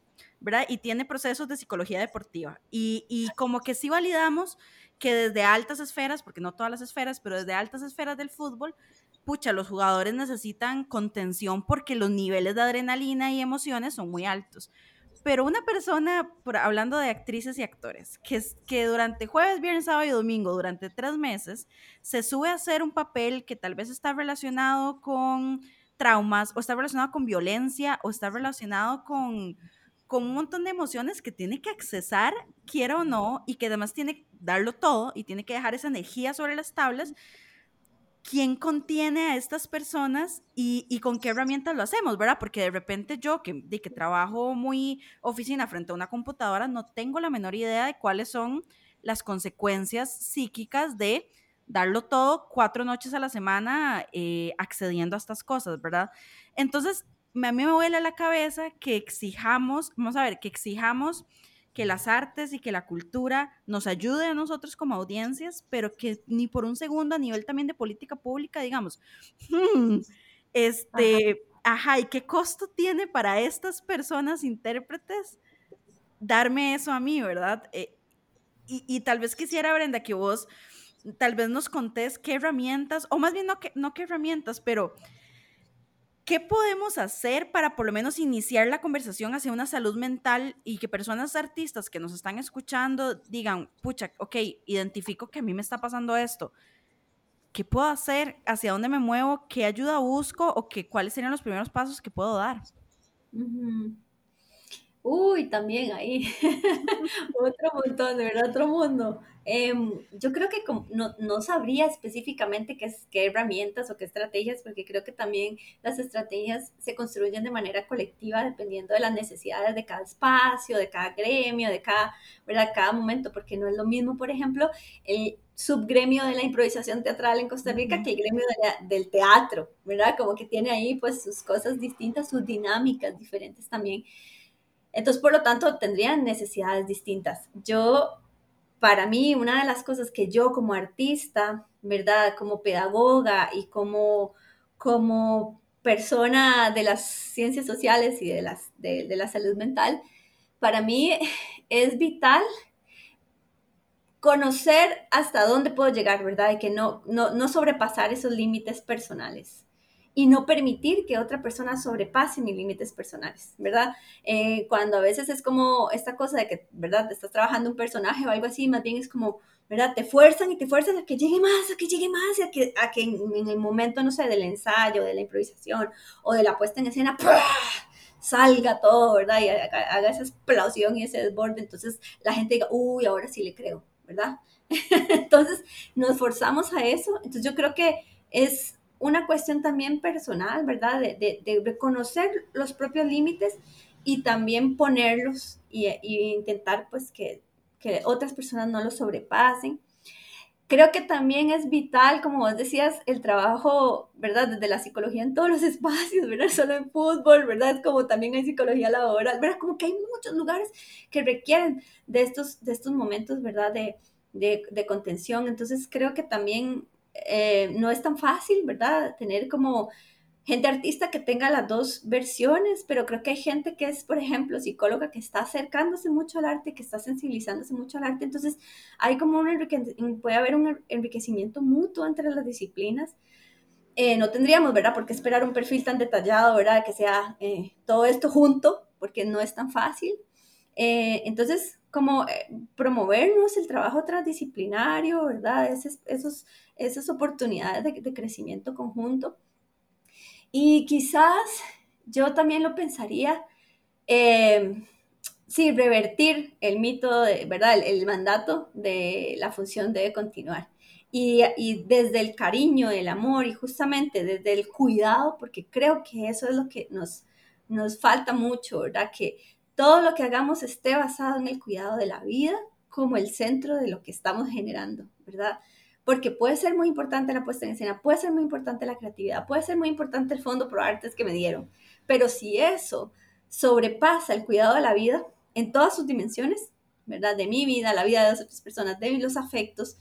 ¿verdad? Y tiene procesos de psicología deportiva. Y, y como que sí validamos que desde altas esferas, porque no todas las esferas, pero desde altas esferas del fútbol, pucha, los jugadores necesitan contención porque los niveles de adrenalina y emociones son muy altos. Pero una persona, hablando de actrices y actores, que, que durante jueves, viernes, sábado y domingo, durante tres meses, se sube a hacer un papel que tal vez está relacionado con traumas o está relacionado con violencia o está relacionado con, con un montón de emociones que tiene que accesar, quiera o no, y que además tiene que darlo todo y tiene que dejar esa energía sobre las tablas quién contiene a estas personas y, con qué herramientas lo hacemos, ¿verdad? Porque de repente yo, que, de que trabajo muy oficina frente a una computadora, no tengo la menor idea de cuáles son las consecuencias psíquicas de darlo todo cuatro noches a la semana eh, accediendo a estas cosas, ¿verdad? Entonces, a mí me vuela la cabeza que exijamos, vamos a ver, que exijamos que las artes y que la cultura nos ayude a nosotros como audiencias, pero que ni por un segundo a nivel también de política pública, digamos, hmm, este, ajá. ¿y qué costo tiene para estas personas intérpretes darme eso a mí, verdad? Eh, y, y, tal vez quisiera, Brenda, que vos tal vez nos contés qué herramientas, o más bien no, que, no qué herramientas, pero ¿Qué podemos hacer para por lo menos iniciar la conversación hacia una salud mental y que personas artistas que nos están escuchando digan, pucha, ok, identifico que a mí me está pasando esto. ¿Qué puedo hacer? ¿Hacia dónde me muevo? ¿Qué ayuda busco? ¿O qué, cuáles serían los primeros pasos que puedo dar? Uy, también ahí. otro montón, de verdad, otro mundo. Em, yo creo que no, no, sabría específicamente qué, qué herramientas o qué estrategias, porque creo que también las estrategias se construyen de manera colectiva dependiendo de las necesidades de cada espacio, de cada gremio, de cada, ¿verdad? cada momento, porque no es lo mismo, por ejemplo, el subgremio de la improvisación teatral en Costa Rica que el gremio del teatro, ¿verdad? Como que tiene ahí pues sus cosas distintas, sus dinámicas diferentes también. Entonces, por lo tanto, tendrían necesidades distintas. Yo, para mí, una de las cosas que yo como artista, ¿verdad? Como pedagoga y como, como persona de las ciencias sociales y de, las, de, de la salud mental, para mí es vital conocer hasta dónde puedo llegar, ¿verdad? Y que no, no, no sobrepasar esos límites personales y no permitir que otra persona sobrepase mis límites personales, ¿verdad? Eh, cuando a veces es como esta cosa de que, ¿verdad? Te estás trabajando un personaje o algo así, más bien es como, ¿verdad? Te fuerzan y te fuerzan a que llegue más, a que llegue más, a que, a que en, el momento, no sé, del ensayo, de la improvisación o de la puesta en escena, salga todo, ¿verdad? Y haga esa explosión y ese desborde, entonces la gente diga, uy, ahora sí le creo, ¿verdad? entonces nos forzamos a eso, entonces yo creo que es una cuestión también personal, ¿verdad? De, de, reconocer los propios límites y también ponerlos y, intentar pues que, que, otras personas no los sobrepasen. Creo que también es vital, como vos decías, el trabajo, ¿verdad? Desde la psicología en todos los espacios, ¿verdad? Solo en fútbol, ¿verdad? Como también hay psicología laboral, ¿verdad? Como que hay muchos lugares que requieren de estos, de estos momentos, ¿verdad? De, de, de contención. Entonces creo que también eh, no es tan fácil, ¿verdad? Tener como gente artista que tenga las dos versiones, pero creo que hay gente que es, por ejemplo, psicóloga que está acercándose mucho al arte, que está sensibilizándose mucho al arte, entonces hay como un puede haber un enriquecimiento mutuo entre las disciplinas. Eh, no tendríamos, ¿verdad? Por qué esperar un perfil tan detallado, ¿verdad? Que sea eh, todo esto junto, porque no es tan fácil. entonces, como promovernos el trabajo transdisciplinario, ¿verdad? esos esas oportunidades de, crecimiento conjunto. Y quizás yo también lo pensaría, eh, sí, revertir el mito, de, ¿verdad? El, mandato de la función debe continuar. Y, y, desde el cariño, el amor y justamente desde el cuidado, porque creo que eso es lo que nos, nos falta mucho, ¿verdad? Que todo lo que hagamos esté basado en el cuidado de la vida como el centro de lo que estamos generando, ¿verdad? Porque puede ser muy importante la puesta en escena, puede ser muy importante la creatividad, puede ser muy importante el fondo pro artes que me dieron, pero si eso sobrepasa el cuidado de la vida en todas sus dimensiones, ¿verdad? De mi vida, la vida de las otras personas, de los afectos,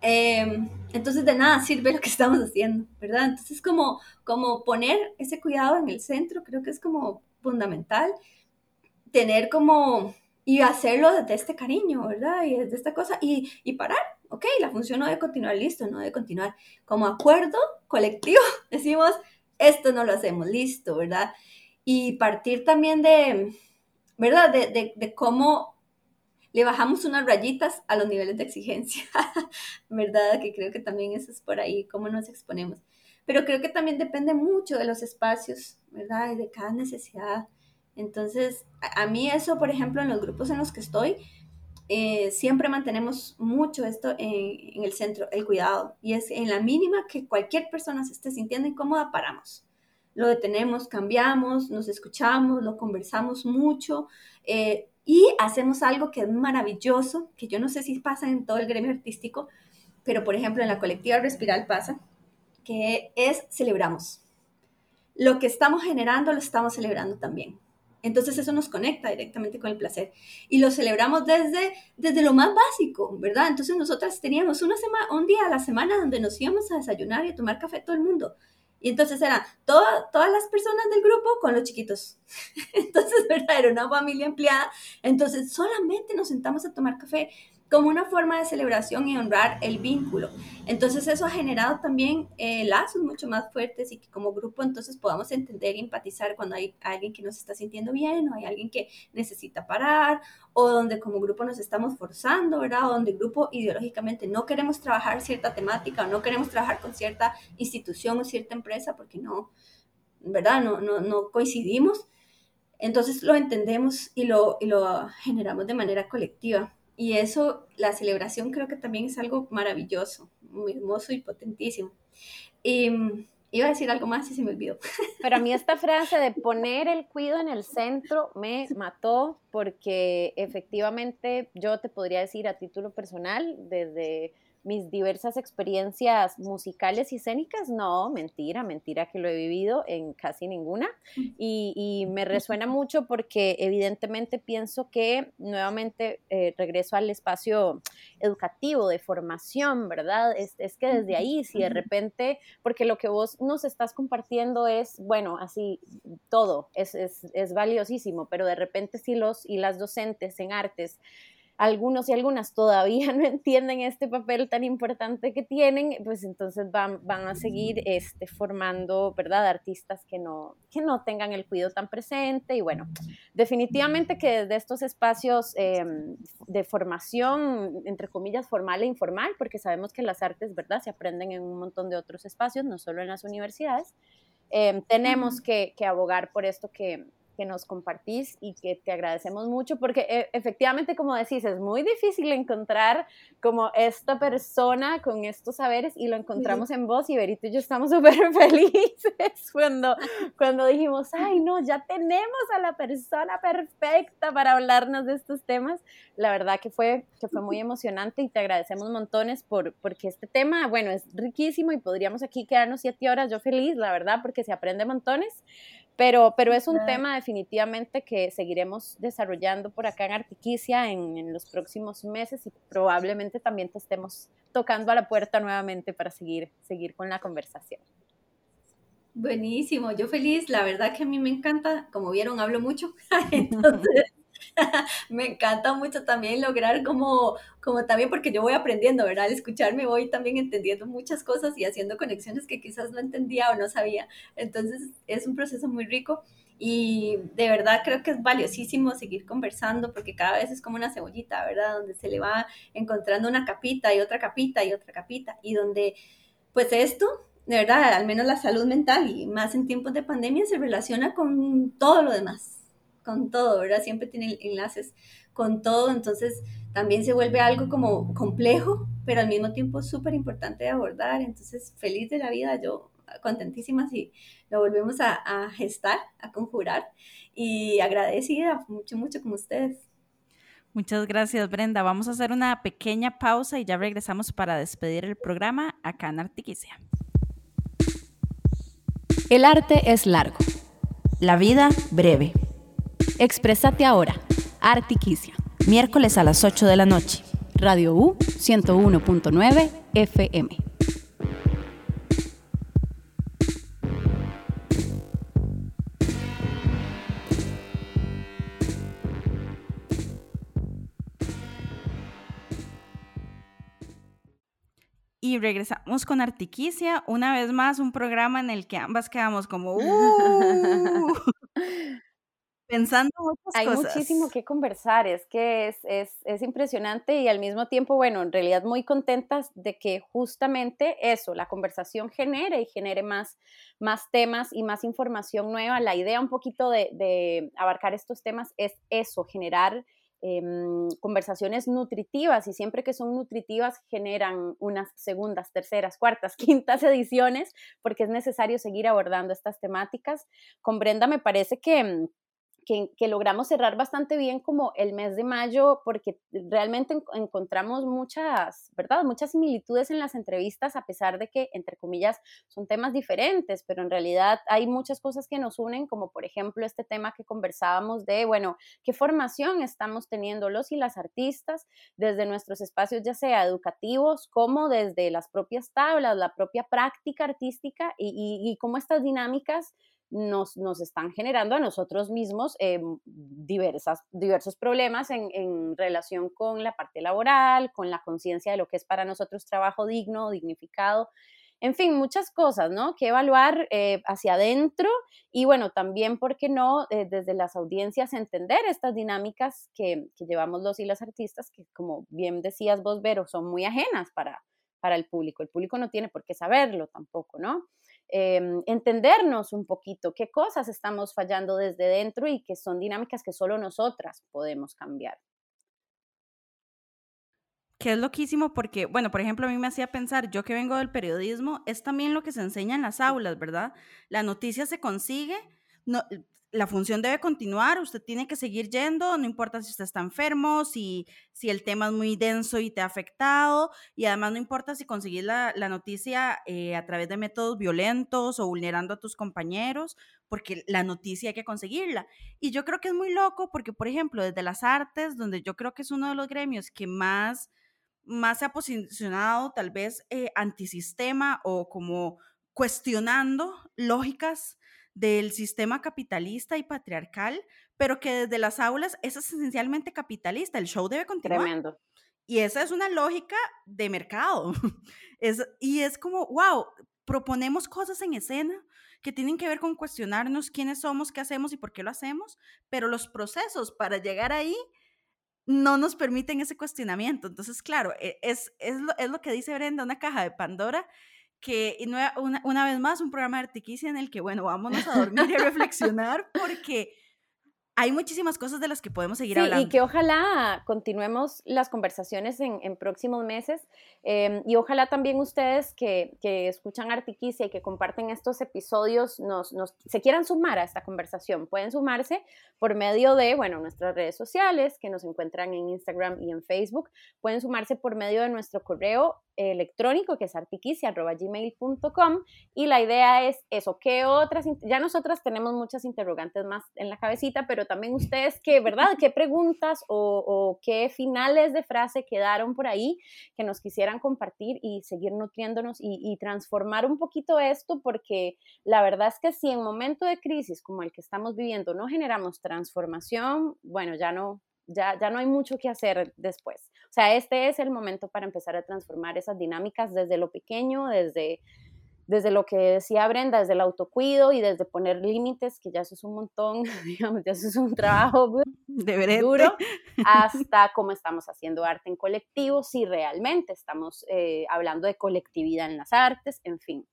em, entonces de nada sirve lo que estamos haciendo, ¿verdad? Entonces como, como poner ese cuidado en el centro, creo que es como fundamental, tener como, y hacerlo desde este cariño, ¿verdad? Y desde esta cosa, y, y parar, ok, la función no debe continuar, listo, no debe continuar. Como acuerdo colectivo, decimos, esto no lo hacemos, listo, ¿verdad? Y partir también de, ¿verdad? De, de, cómo le bajamos unas rayitas a los niveles de exigencia, ¿verdad? Que creo que también eso es por ahí, cómo nos exponemos. Pero creo que también depende mucho de los espacios, ¿verdad? Y de cada necesidad. Entonces, a, a mí eso, por ejemplo, en los grupos en los que estoy, eh, siempre mantenemos mucho esto en, el centro, el cuidado. Y es en la mínima que cualquier persona se esté sintiendo incómoda, paramos. Lo detenemos, cambiamos, nos escuchamos, lo conversamos mucho eh, y hacemos algo que es maravilloso, que yo no sé si pasa en todo el gremio artístico, pero por ejemplo en la colectiva Respiral pasa, que es celebramos. Lo que estamos generando lo estamos celebrando también. Entonces eso nos conecta directamente con el placer y lo celebramos desde, desde lo más básico, ¿verdad? Entonces nosotras teníamos una semana, un día a la semana donde nos íbamos a desayunar y a tomar café todo el mundo. Y entonces eran todas las personas del grupo con los chiquitos. Entonces, ¿verdad? Era una familia empleada. Entonces solamente nos sentamos a tomar café como una forma de celebración y honrar el vínculo. Entonces eso ha generado también eh, lazos mucho más fuertes y que como grupo entonces podamos entender y empatizar cuando hay alguien que nos está sintiendo bien o hay alguien que necesita parar o donde como grupo nos estamos forzando, ¿verdad? O donde grupo ideológicamente no queremos trabajar cierta temática o no queremos trabajar con cierta institución o cierta empresa porque no, ¿verdad? No, no, no coincidimos entonces lo entendemos y lo, y lo generamos de manera colectiva. Y eso, la celebración creo que también es algo maravilloso, muy hermoso y potentísimo. Y mm, iba a decir algo más y se me olvidó. Pero a mí esta frase de poner el cuido en el centro me mató porque efectivamente yo te podría decir a título personal, desde mis diversas experiencias musicales y escénicas, no, mentira, mentira que lo he vivido en casi ninguna. Y, me resuena mucho porque evidentemente pienso que nuevamente eh, regreso al espacio educativo de formación, ¿verdad? Es, que desde ahí, si de repente, porque lo que vos nos estás compartiendo es, bueno, así todo, es, es, es valiosísimo, pero de repente si los y las docentes en artes algunos y algunas todavía no entienden este papel tan importante que tienen, pues entonces van, van a seguir este, formando, ¿verdad?, artistas que no, que no tengan el cuidado tan presente. Y bueno, definitivamente que desde estos espacios em, de formación, entre comillas, formal e informal, porque sabemos que las artes, ¿verdad?, se aprenden en un montón de otros espacios, no solo en las universidades, em, tenemos que, que abogar por esto que, que nos compartís y que te agradecemos mucho porque eh, efectivamente, como decís, es muy difícil encontrar como esta persona con estos saberes y lo encontramos en vos y Berito y yo estamos súper felices cuando, cuando dijimos, ay no, ya tenemos a la persona perfecta para hablarnos de estos temas. La verdad que fue, que fue muy emocionante y te agradecemos montones por, porque este tema, bueno, es riquísimo y podríamos aquí quedarnos siete horas, yo feliz, la verdad, porque se aprende montones. Pero, pero es un tema definitivamente que seguiremos desarrollando por acá en Artiquicia en, en, los próximos meses y probablemente también te estemos tocando a la puerta nuevamente para seguir, seguir con la conversación. Buenísimo, yo feliz, la verdad que a mí me encanta, como vieron, hablo mucho, entonces me encanta mucho también lograr como, como también, porque yo voy aprendiendo, ¿verdad? Al escucharme voy también entendiendo muchas cosas y haciendo conexiones que quizás no entendía o no sabía. Entonces es un proceso muy rico y de verdad creo que es valiosísimo seguir conversando porque cada vez es como una cebollita, ¿verdad? Donde se le va encontrando una capita y otra capita y otra capita y donde pues esto de verdad, al menos la salud mental y más en tiempos de pandemia se relaciona con todo lo demás con todo, ¿verdad? Siempre tiene enlaces con todo, entonces también se vuelve algo como complejo, pero al mismo tiempo súper importante de abordar, entonces feliz de la vida, yo contentísima si lo volvemos a, a gestar, a conjurar y agradecida mucho, mucho con ustedes. Muchas gracias, Brenda. Vamos a hacer una pequeña pausa y ya regresamos para despedir el programa acá en Artiquicia. El arte es largo. La vida breve. Exprésate ahora. Artiquicia. Miércoles a las 8 de la noche. Radio U 101.9 FM. Y regresamos con Artiquicia, una vez más un programa en el que ambas quedamos como ¡Uh! Pensando muchas Hay muchísimo que conversar, es que es, es, es, impresionante y al mismo tiempo, bueno, en realidad muy contentas de que justamente eso, la conversación genere y genere más, más temas y más información nueva. La idea un poquito de, de abarcar estos temas es eso, generar em, conversaciones nutritivas y siempre que son nutritivas generan unas segundas, terceras, cuartas, quintas ediciones porque es necesario seguir abordando estas temáticas. Con Brenda me parece que que, logramos cerrar bastante bien como el mes de mayo, porque realmente encontramos muchas, ¿verdad? Muchas similitudes en las entrevistas, a pesar de que, entre comillas, son temas diferentes, pero en realidad hay muchas cosas que nos unen, como por ejemplo este tema que conversábamos de, bueno, qué formación estamos teniendo los y las artistas desde nuestros espacios, ya sea educativos, como desde las propias tablas, la propia práctica artística y cómo estas dinámicas nos, nos están generando a nosotros mismos eh, diversas, diversos problemas en, en, relación con la parte laboral, con la conciencia de lo que es para nosotros trabajo digno, dignificado. En fin, muchas cosas, ¿no? Que evaluar eh, hacia adentro y bueno, también, ¿por qué no? Eh, desde las audiencias entender estas dinámicas que, que, llevamos los y las artistas, que como bien decías vos, Vero, son muy ajenas para, para el público. El público no tiene por qué saberlo tampoco, ¿no? Em, entendernos un poquito, qué cosas estamos fallando desde dentro y que son dinámicas que solo nosotras podemos cambiar. Que es loquísimo porque, bueno, por ejemplo, a mí me hacía pensar, yo que vengo del periodismo, es también lo que se enseña en las aulas, ¿verdad? La noticia se consigue, no, la función debe continuar, usted tiene que seguir yendo, no importa si usted está enfermo, si, si el tema es muy denso y te ha afectado, y además no importa si conseguís la, noticia eh, a través de métodos violentos o vulnerando a tus compañeros, porque la noticia hay que conseguirla. Y yo creo que es muy loco porque, por ejemplo, desde las artes, donde yo creo que es uno de los gremios que más, más se ha posicionado tal vez eh, antisistema o como cuestionando lógicas del sistema capitalista y patriarcal, pero que desde las aulas es esencialmente capitalista, el show debe continuar. Tremendo. Y esa es una lógica de mercado. Es, y es como, wow, proponemos cosas en escena que tienen que ver con cuestionarnos quiénes somos, qué hacemos y por qué lo hacemos, pero los procesos para llegar ahí no nos permiten ese cuestionamiento. Entonces, claro, e, es, es, lo, es lo que dice Brenda, una caja de Pandora que una, una, vez más un programa de Artiquicia en el que, bueno, vámonos a dormir y a reflexionar porque hay muchísimas cosas de las que podemos seguir hablando. Y que ojalá continuemos las conversaciones en, próximos meses em, y ojalá también ustedes que, que, escuchan Artiquicia y que comparten estos episodios nos, nos, se quieran sumar a esta conversación. Pueden sumarse por medio de, bueno, nuestras redes sociales que nos encuentran en Instagram y en Facebook. Pueden sumarse por medio de nuestro correo electrónico que es artiquicia.gmail.com y la idea es eso, ¿qué otras? Ya nosotras tenemos muchas interrogantes más en la cabecita, pero también ustedes, ¿qué, verdad? ¿Qué preguntas o, qué finales de frase quedaron por ahí que nos quisieran compartir y seguir nutriéndonos y, y transformar un poquito esto? Porque la verdad es que si en momento de crisis como el que estamos viviendo no generamos transformación, bueno, ya no, ya, ya no hay mucho que hacer después. O sea, este es el momento para empezar a transformar esas dinámicas desde lo pequeño, desde, desde lo que decía Brenda, desde el autocuido y desde poner límites, que ya eso es un montón, digamos, ya eso es un trabajo de duro, hasta cómo estamos haciendo arte en colectivo, si realmente estamos eh, hablando de colectividad en las artes, en fin.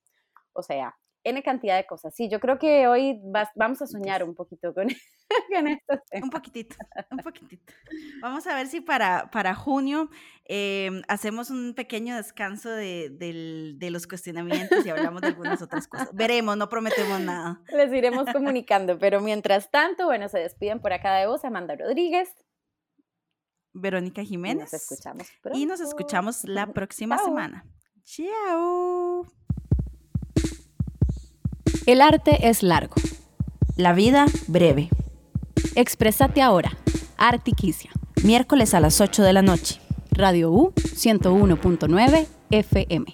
O sea, N cantidad de cosas. Sí, yo creo que hoy vamos a soñar un poquito con, esto. Un poquitito, un poquitito. Vamos a ver si para, para junio em, hacemos un pequeño descanso de, de, los cuestionamientos y hablamos de algunas otras cosas. Veremos, no prometemos nada. Les iremos comunicando, pero mientras tanto, bueno, se despiden por acá de vos, Amanda Rodríguez. Verónica Jiménez. Y nos escuchamos Y nos escuchamos la próxima semana. Chao. El arte es largo. La vida breve. Exprésate ahora. Artiquicia. Miércoles a las 8 de la noche. Radio U 101.9 FM.